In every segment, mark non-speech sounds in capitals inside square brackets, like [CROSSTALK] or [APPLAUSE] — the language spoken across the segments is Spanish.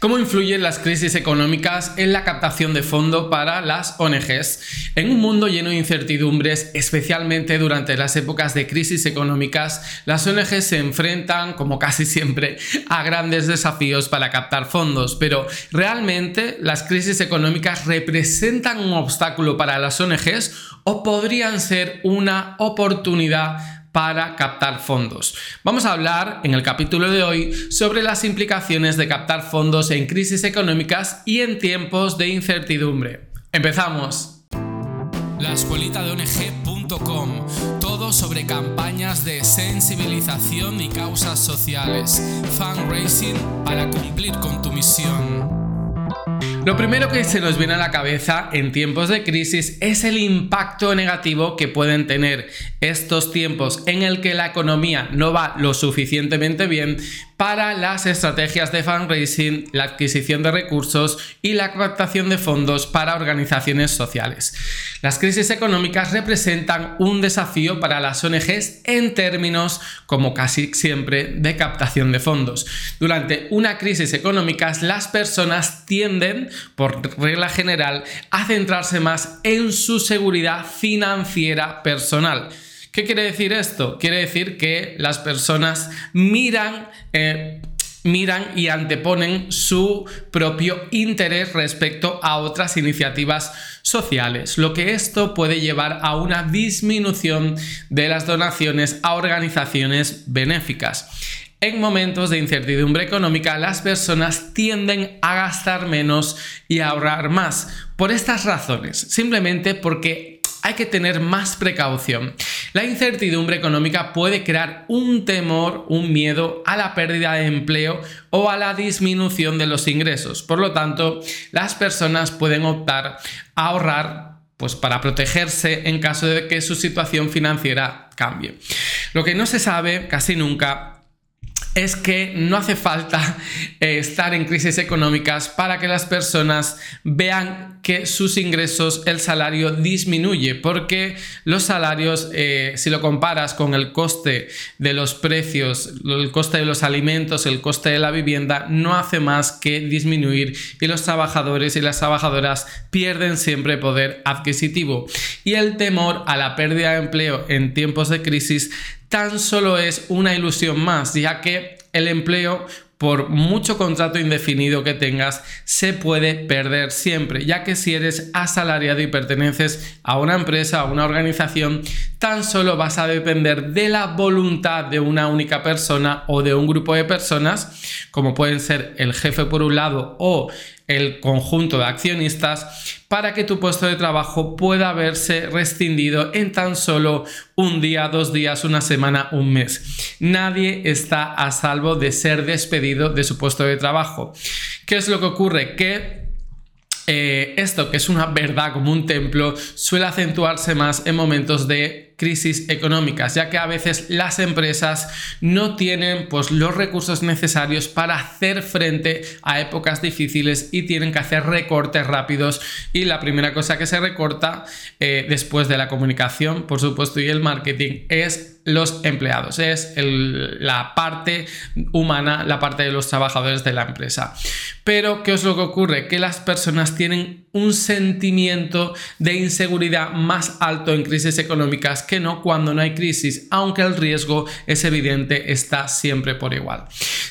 ¿Cómo influyen las crisis económicas en la captación de fondo para las ONGs? En un mundo lleno de incertidumbres, especialmente durante las épocas de crisis económicas, las ONGs se enfrentan, como casi siempre, a grandes desafíos para captar fondos, pero ¿realmente las crisis económicas representan un obstáculo para las ONGs o podrían ser una oportunidad para captar fondos. Vamos a hablar en el capítulo de hoy sobre las implicaciones de captar fondos en crisis económicas y en tiempos de incertidumbre. Empezamos. La escuelita de ONG.com. Todo sobre campañas de sensibilización y causas sociales. Fundraising para cumplir con tu misión. Lo primero que se nos viene a la cabeza en tiempos de crisis es el impacto negativo que pueden tener estos tiempos en el que la economía no va lo suficientemente bien para las estrategias de fundraising, la adquisición de recursos y la captación de fondos para organizaciones sociales. Las crisis económicas representan un desafío para las ONGs en términos, como casi siempre, de captación de fondos. Durante una crisis económica, las personas tienden, por regla general, a centrarse más en su seguridad financiera personal. ¿Qué quiere decir esto? Quiere decir que las personas miran... Eh, miran y anteponen su propio interés respecto a otras iniciativas sociales, lo que esto puede llevar a una disminución de las donaciones a organizaciones benéficas. En momentos de incertidumbre económica, las personas tienden a gastar menos y a ahorrar más. Por estas razones, simplemente porque hay que tener más precaución. La incertidumbre económica puede crear un temor, un miedo a la pérdida de empleo o a la disminución de los ingresos. Por lo tanto, las personas pueden optar a ahorrar pues para protegerse en caso de que su situación financiera cambie. Lo que no se sabe casi nunca es que no hace falta eh, estar en crisis económicas para que las personas vean que sus ingresos, el salario disminuye, porque los salarios, eh, si lo comparas con el coste de los precios, el coste de los alimentos, el coste de la vivienda, no hace más que disminuir y los trabajadores y las trabajadoras pierden siempre poder adquisitivo. Y el temor a la pérdida de empleo en tiempos de crisis tan solo es una ilusión más, ya que el empleo por mucho contrato indefinido que tengas, se puede perder siempre, ya que si eres asalariado y perteneces a una empresa, a una organización, tan solo vas a depender de la voluntad de una única persona o de un grupo de personas, como pueden ser el jefe por un lado o el conjunto de accionistas, para que tu puesto de trabajo pueda verse rescindido en tan solo un día, dos días, una semana, un mes. Nadie está a salvo de ser despedido de su puesto de trabajo. ¿Qué es lo que ocurre? Que eh, esto, que es una verdad como un templo, suele acentuarse más en momentos de crisis económicas, ya que a veces las empresas no tienen pues, los recursos necesarios para hacer frente a épocas difíciles y tienen que hacer recortes rápidos. Y la primera cosa que se recorta eh, después de la comunicación, por supuesto, y el marketing es los empleados, es la parte humana, la parte de los trabajadores de la empresa. Pero, ¿qué es lo que ocurre? Que las personas tienen un sentimiento de inseguridad más alto en crisis económicas que no cuando no hay crisis, aunque el riesgo es evidente, está siempre por igual.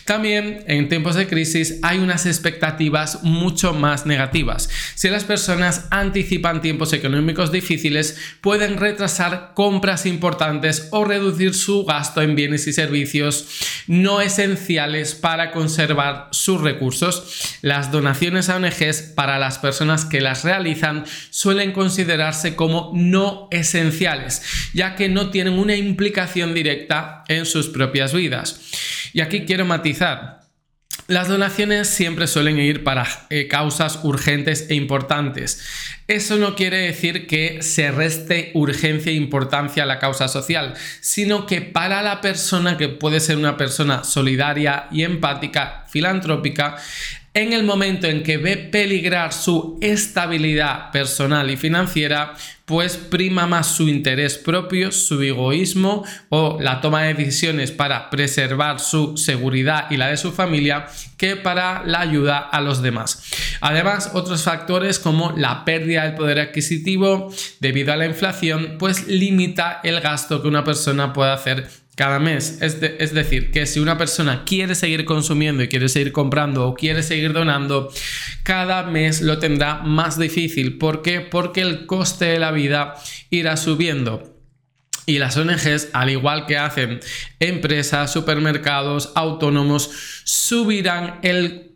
También en tiempos de crisis hay unas expectativas mucho más negativas. Si las personas anticipan tiempos económicos difíciles, pueden retrasar compras importantes o reducir su gasto en bienes y servicios no esenciales para conservar sus recursos. Las donaciones a ONGs para las personas que las realizan suelen considerarse como no esenciales, ya que no tienen una implicación directa en sus propias vidas. Y aquí quiero matizar. Las donaciones siempre suelen ir para eh, causas urgentes e importantes. Eso no quiere decir que se reste urgencia e importancia a la causa social, sino que para la persona que puede ser una persona solidaria y empática, filantrópica, En el momento en que ve peligrar su estabilidad personal y financiera, pues prima más su interés propio, su egoísmo o la toma de decisiones para preservar su seguridad y la de su familia que para la ayuda a los demás. Además, otros factores como la pérdida del poder adquisitivo debido a la inflación, pues limita el gasto que una persona puede hacer cada mes. Es, es, decir, que si una persona quiere seguir consumiendo y quiere seguir comprando o quiere seguir donando, cada mes lo tendrá más difícil. ¿Por qué? Porque el coste de la vida irá subiendo. Y las ONGs, al igual que hacen empresas, supermercados, autónomos, subirán el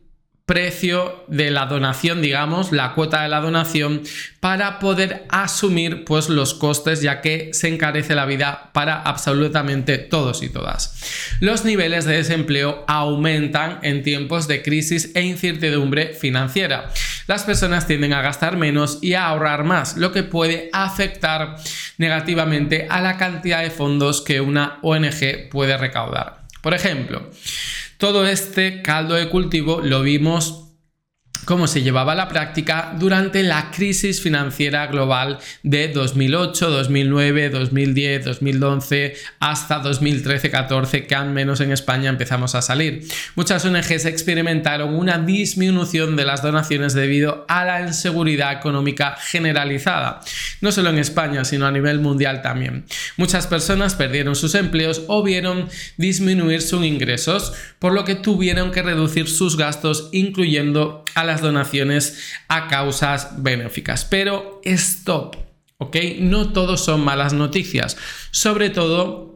precio de la donación, digamos, la cuota de la donación, para poder asumir pues los costes, ya que se encarece la vida para absolutamente todos y todas. Los niveles de desempleo aumentan en tiempos de crisis e incertidumbre financiera. Las personas tienden a gastar menos y a ahorrar más, lo que puede afectar negativamente a la cantidad de fondos que una ONG puede recaudar. Por ejemplo, todo este caldo de cultivo lo vimos cómo se llevaba a la práctica durante la crisis financiera global de 2008, 2009, 2010, 2011 hasta 2013-14 que al menos en España empezamos a salir. Muchas ONGs experimentaron una disminución de las donaciones debido a la inseguridad económica generalizada, no solo en España, sino a nivel mundial también. Muchas personas perdieron sus empleos o vieron disminuir sus ingresos, por lo que tuvieron que reducir sus gastos, incluyendo a donaciones a causas benéficas. Pero stop, ¿ok? No todos son malas noticias. Sobre todo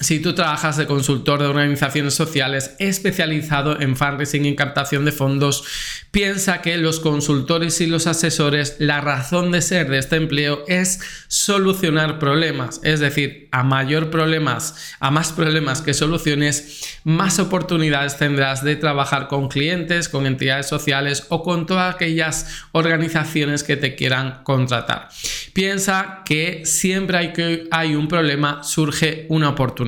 si tú trabajas de consultor de organizaciones sociales especializado en fundraising y captación de fondos, piensa que los consultores y los asesores, la razón de ser de este empleo es solucionar problemas. Es decir, a mayor problemas, a más problemas que soluciones, más oportunidades tendrás de trabajar con clientes, con entidades sociales o con todas aquellas organizaciones que te quieran contratar. Piensa que siempre hay que hay un problema, surge una oportunidad.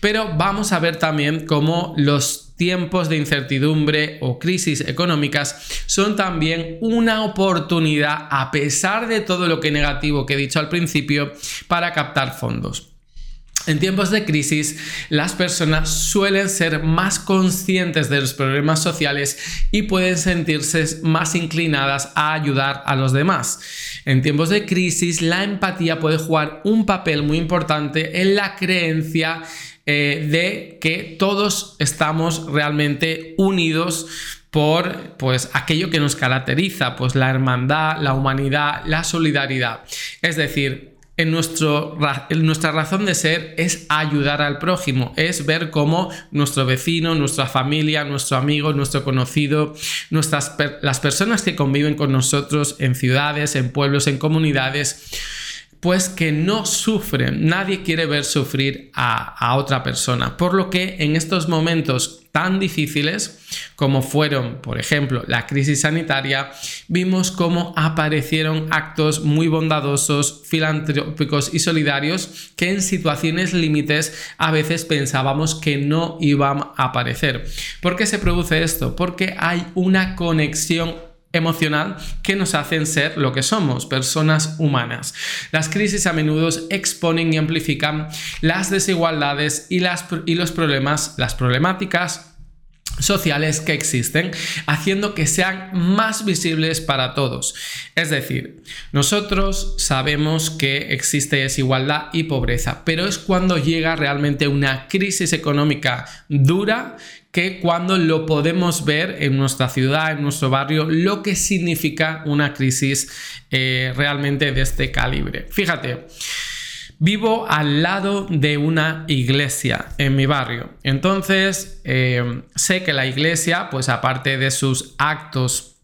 Pero vamos a ver también cómo los tiempos de incertidumbre o crisis económicas son también una oportunidad, a pesar de todo lo que negativo que he dicho al principio, para captar fondos. En tiempos de crisis, las personas suelen ser más conscientes de los problemas sociales y pueden sentirse más inclinadas a ayudar a los demás. En tiempos de crisis, la empatía puede jugar un papel muy importante en la creencia eh, de que todos estamos realmente unidos por pues aquello que nos caracteriza, pues la hermandad, la humanidad, la solidaridad. Es decir, en, nuestro, nuestra razón de ser es ayudar al prójimo, es ver cómo nuestro vecino, nuestra familia, nuestro amigo, nuestro conocido, nuestras, las personas que conviven con nosotros en ciudades, en pueblos, en comunidades, pues que no sufren. Nadie quiere ver sufrir a, otra persona. Por lo que en estos momentos tan difíciles como fueron, por ejemplo, la crisis sanitaria, vimos cómo aparecieron actos muy bondadosos, filantrópicos y solidarios que en situaciones límites a veces pensábamos que no iban a aparecer. ¿Por qué se produce esto? Porque hay una conexión emocional que nos hacen ser lo que somos, personas humanas. Las crisis a menudo exponen y amplifican las desigualdades y, las, y los problemas, las problemáticas sociales que existen, haciendo que sean más visibles para todos. Es decir, nosotros sabemos que existe desigualdad y pobreza, pero es cuando llega realmente una crisis económica dura que cuando lo podemos ver en nuestra ciudad, en nuestro barrio, lo que significa una crisis eh, realmente de este calibre. Fíjate, vivo al lado de una iglesia en mi barrio. Entonces, eh, sé que la iglesia, pues aparte de sus actos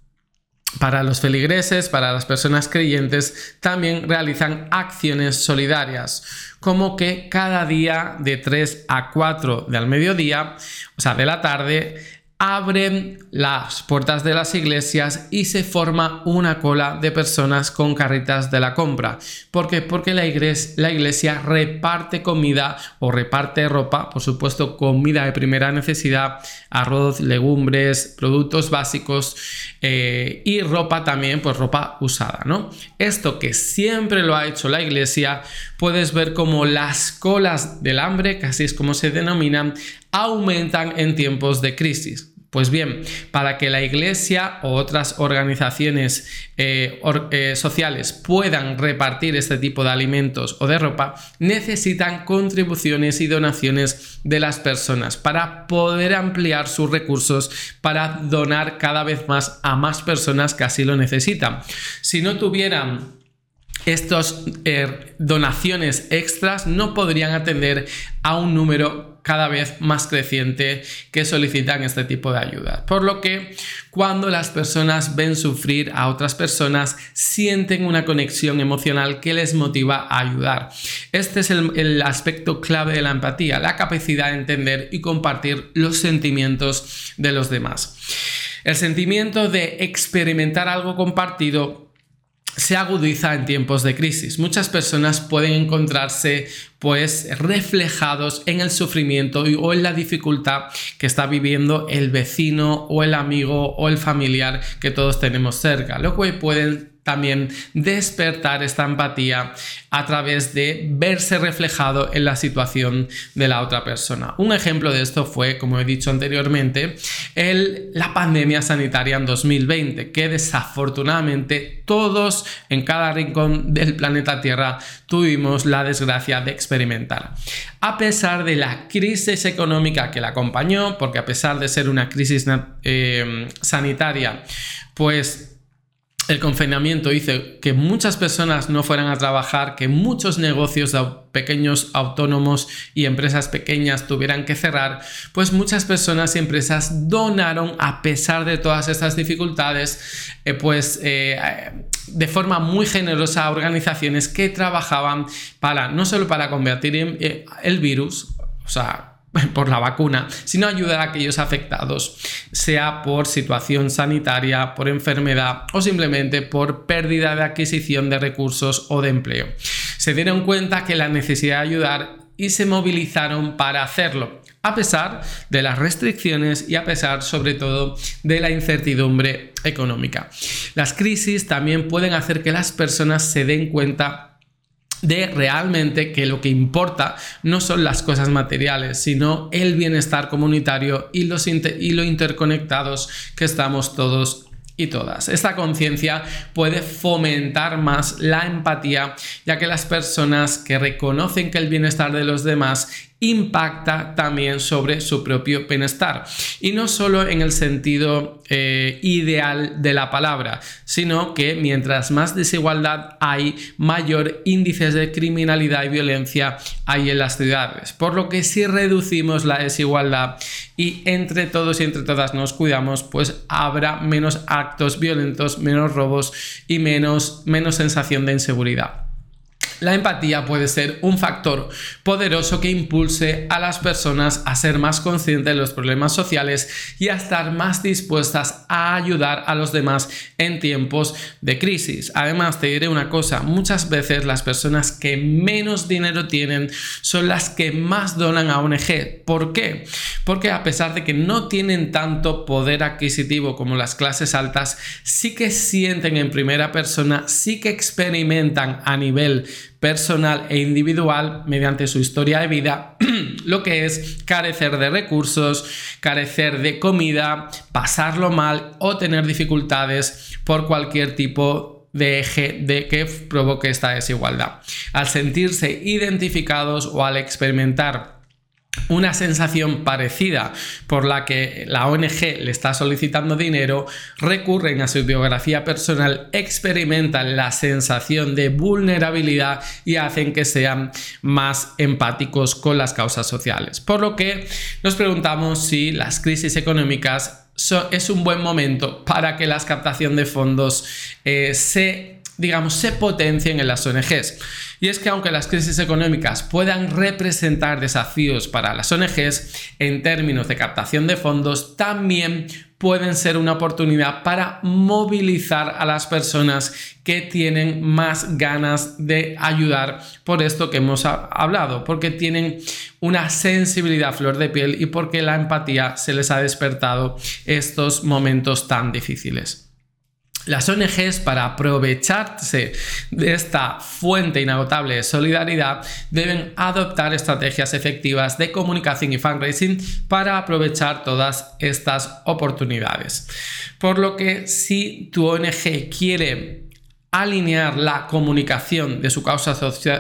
para los feligreses, para las personas creyentes, también realizan acciones solidarias, como que cada día de 3 a 4 del mediodía, o sea, de la tarde, abren las puertas de las iglesias y se forma una cola de personas con carritas de la compra. ¿Por qué? Porque la iglesia, la iglesia reparte comida o reparte ropa, por supuesto comida de primera necesidad, arroz, legumbres, productos básicos eh, y ropa también, pues ropa usada, ¿no? Esto que siempre lo ha hecho la iglesia, puedes ver como las colas del hambre, que así es como se denominan, aumentan en tiempos de crisis. Pues bien, para que la Iglesia o otras organizaciones eh, eh, sociales puedan repartir este tipo de alimentos o de ropa, necesitan contribuciones y donaciones de las personas para poder ampliar sus recursos para donar cada vez más a más personas que así lo necesitan. Si no tuvieran estas eh, donaciones extras no podrían atender a un número cada vez más creciente que solicitan este tipo de ayuda. Por lo que cuando las personas ven sufrir a otras personas, sienten una conexión emocional que les motiva a ayudar. Este es el aspecto clave de la empatía, la capacidad de entender y compartir los sentimientos de los demás. El sentimiento de experimentar algo compartido se agudiza en tiempos de crisis. Muchas personas pueden encontrarse pues reflejados en el sufrimiento o en la dificultad que está viviendo el vecino o el amigo o el familiar que todos tenemos cerca, lo cual pueden también despertar esta empatía a través de verse reflejado en la situación de la otra persona. Un ejemplo de esto fue, como he dicho anteriormente, el, la pandemia sanitaria en 2020, que desafortunadamente todos en cada rincón del planeta Tierra tuvimos la desgracia de experimentar. A pesar de la crisis económica que la acompañó, porque a pesar de ser una crisis eh, sanitaria, pues el confinamiento hizo que muchas personas no fueran a trabajar, que muchos negocios de pequeños autónomos y empresas pequeñas tuvieran que cerrar, pues muchas personas y empresas donaron a pesar de todas estas dificultades, eh, pues eh, de forma muy generosa a organizaciones que trabajaban para no solo para combatir eh, el virus, o sea, [LAUGHS] por la vacuna, sino ayudar a aquellos afectados, sea por situación sanitaria, por enfermedad o simplemente por pérdida de adquisición de recursos o de empleo. Se dieron cuenta que la necesidad de ayudar y se movilizaron para hacerlo, a pesar de las restricciones y a pesar sobre todo de la incertidumbre económica. Las crisis también pueden hacer que las personas se den cuenta de realmente que lo que importa no son las cosas materiales, sino el bienestar comunitario y, los y lo interconectados que estamos todos y todas. Esta conciencia puede fomentar más la empatía, ya que las personas que reconocen que el bienestar de los demás impacta también sobre su propio bienestar. Y no solo en el sentido eh, ideal de la palabra, sino que mientras más desigualdad hay, mayor índices de criminalidad y violencia hay en las ciudades. Por lo que si reducimos la desigualdad y entre todos y entre todas nos cuidamos, pues habrá menos actos violentos, menos robos y menos, menos sensación de inseguridad. La empatía puede ser un factor poderoso que impulse a las personas a ser más conscientes de los problemas sociales y a estar más dispuestas a ayudar a los demás en tiempos de crisis. Además, te diré una cosa, muchas veces las personas que menos dinero tienen son las que más donan a ONG. ¿Por qué? Porque a pesar de que no tienen tanto poder adquisitivo como las clases altas, sí que sienten en primera persona, sí que experimentan a nivel personal e individual mediante su historia de vida [CLEARS THROAT] lo que es carecer de recursos, carecer de comida, pasarlo mal o tener dificultades por cualquier tipo de eje de que provoque esta desigualdad. Al sentirse identificados o al experimentar una sensación parecida por la que la ONG le está solicitando dinero, recurren a su biografía personal, experimentan la sensación de vulnerabilidad y hacen que sean más empáticos con las causas sociales. Por lo que nos preguntamos si las crisis económicas es un buen momento para que la captación de fondos eh, se digamos, se potencien en las ONGs. Y es que aunque las crisis económicas puedan representar desafíos para las ONGs en términos de captación de fondos, también pueden ser una oportunidad para movilizar a las personas que tienen más ganas de ayudar por esto que hemos hablado, porque tienen una sensibilidad flor de piel y porque la empatía se les ha despertado estos momentos tan difíciles. Las ONGs, para aprovecharse de esta fuente inagotable de solidaridad, deben adoptar estrategias efectivas de comunicación y fundraising para aprovechar todas estas oportunidades. Por lo que si tu ONG quiere alinear la comunicación de su causa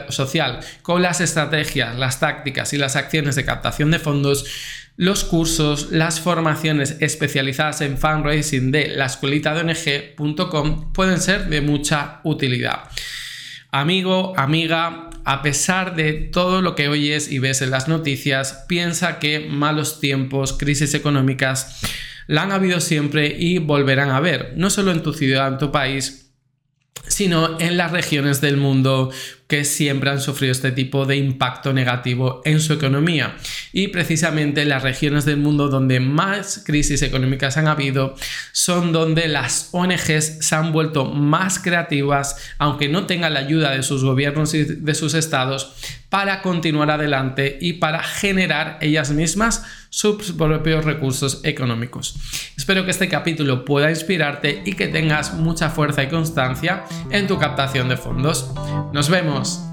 social con las estrategias, las tácticas y las acciones de captación de fondos, los cursos, las formaciones especializadas en fundraising de la escuelita de ONG.com pueden ser de mucha utilidad. Amigo, amiga, a pesar de todo lo que oyes y ves en las noticias, piensa que malos tiempos, crisis económicas, la han habido siempre y volverán a haber, no solo en tu ciudad, en tu país, sino en las regiones del mundo que siempre han sufrido este tipo de impacto negativo en su economía. Y precisamente las regiones del mundo donde más crisis económicas han habido son donde las ONGs se han vuelto más creativas, aunque no tengan la ayuda de sus gobiernos y de sus estados, para continuar adelante y para generar ellas mismas sus propios recursos económicos. Espero que este capítulo pueda inspirarte y que tengas mucha fuerza y constancia en tu captación de fondos. Nos vemos.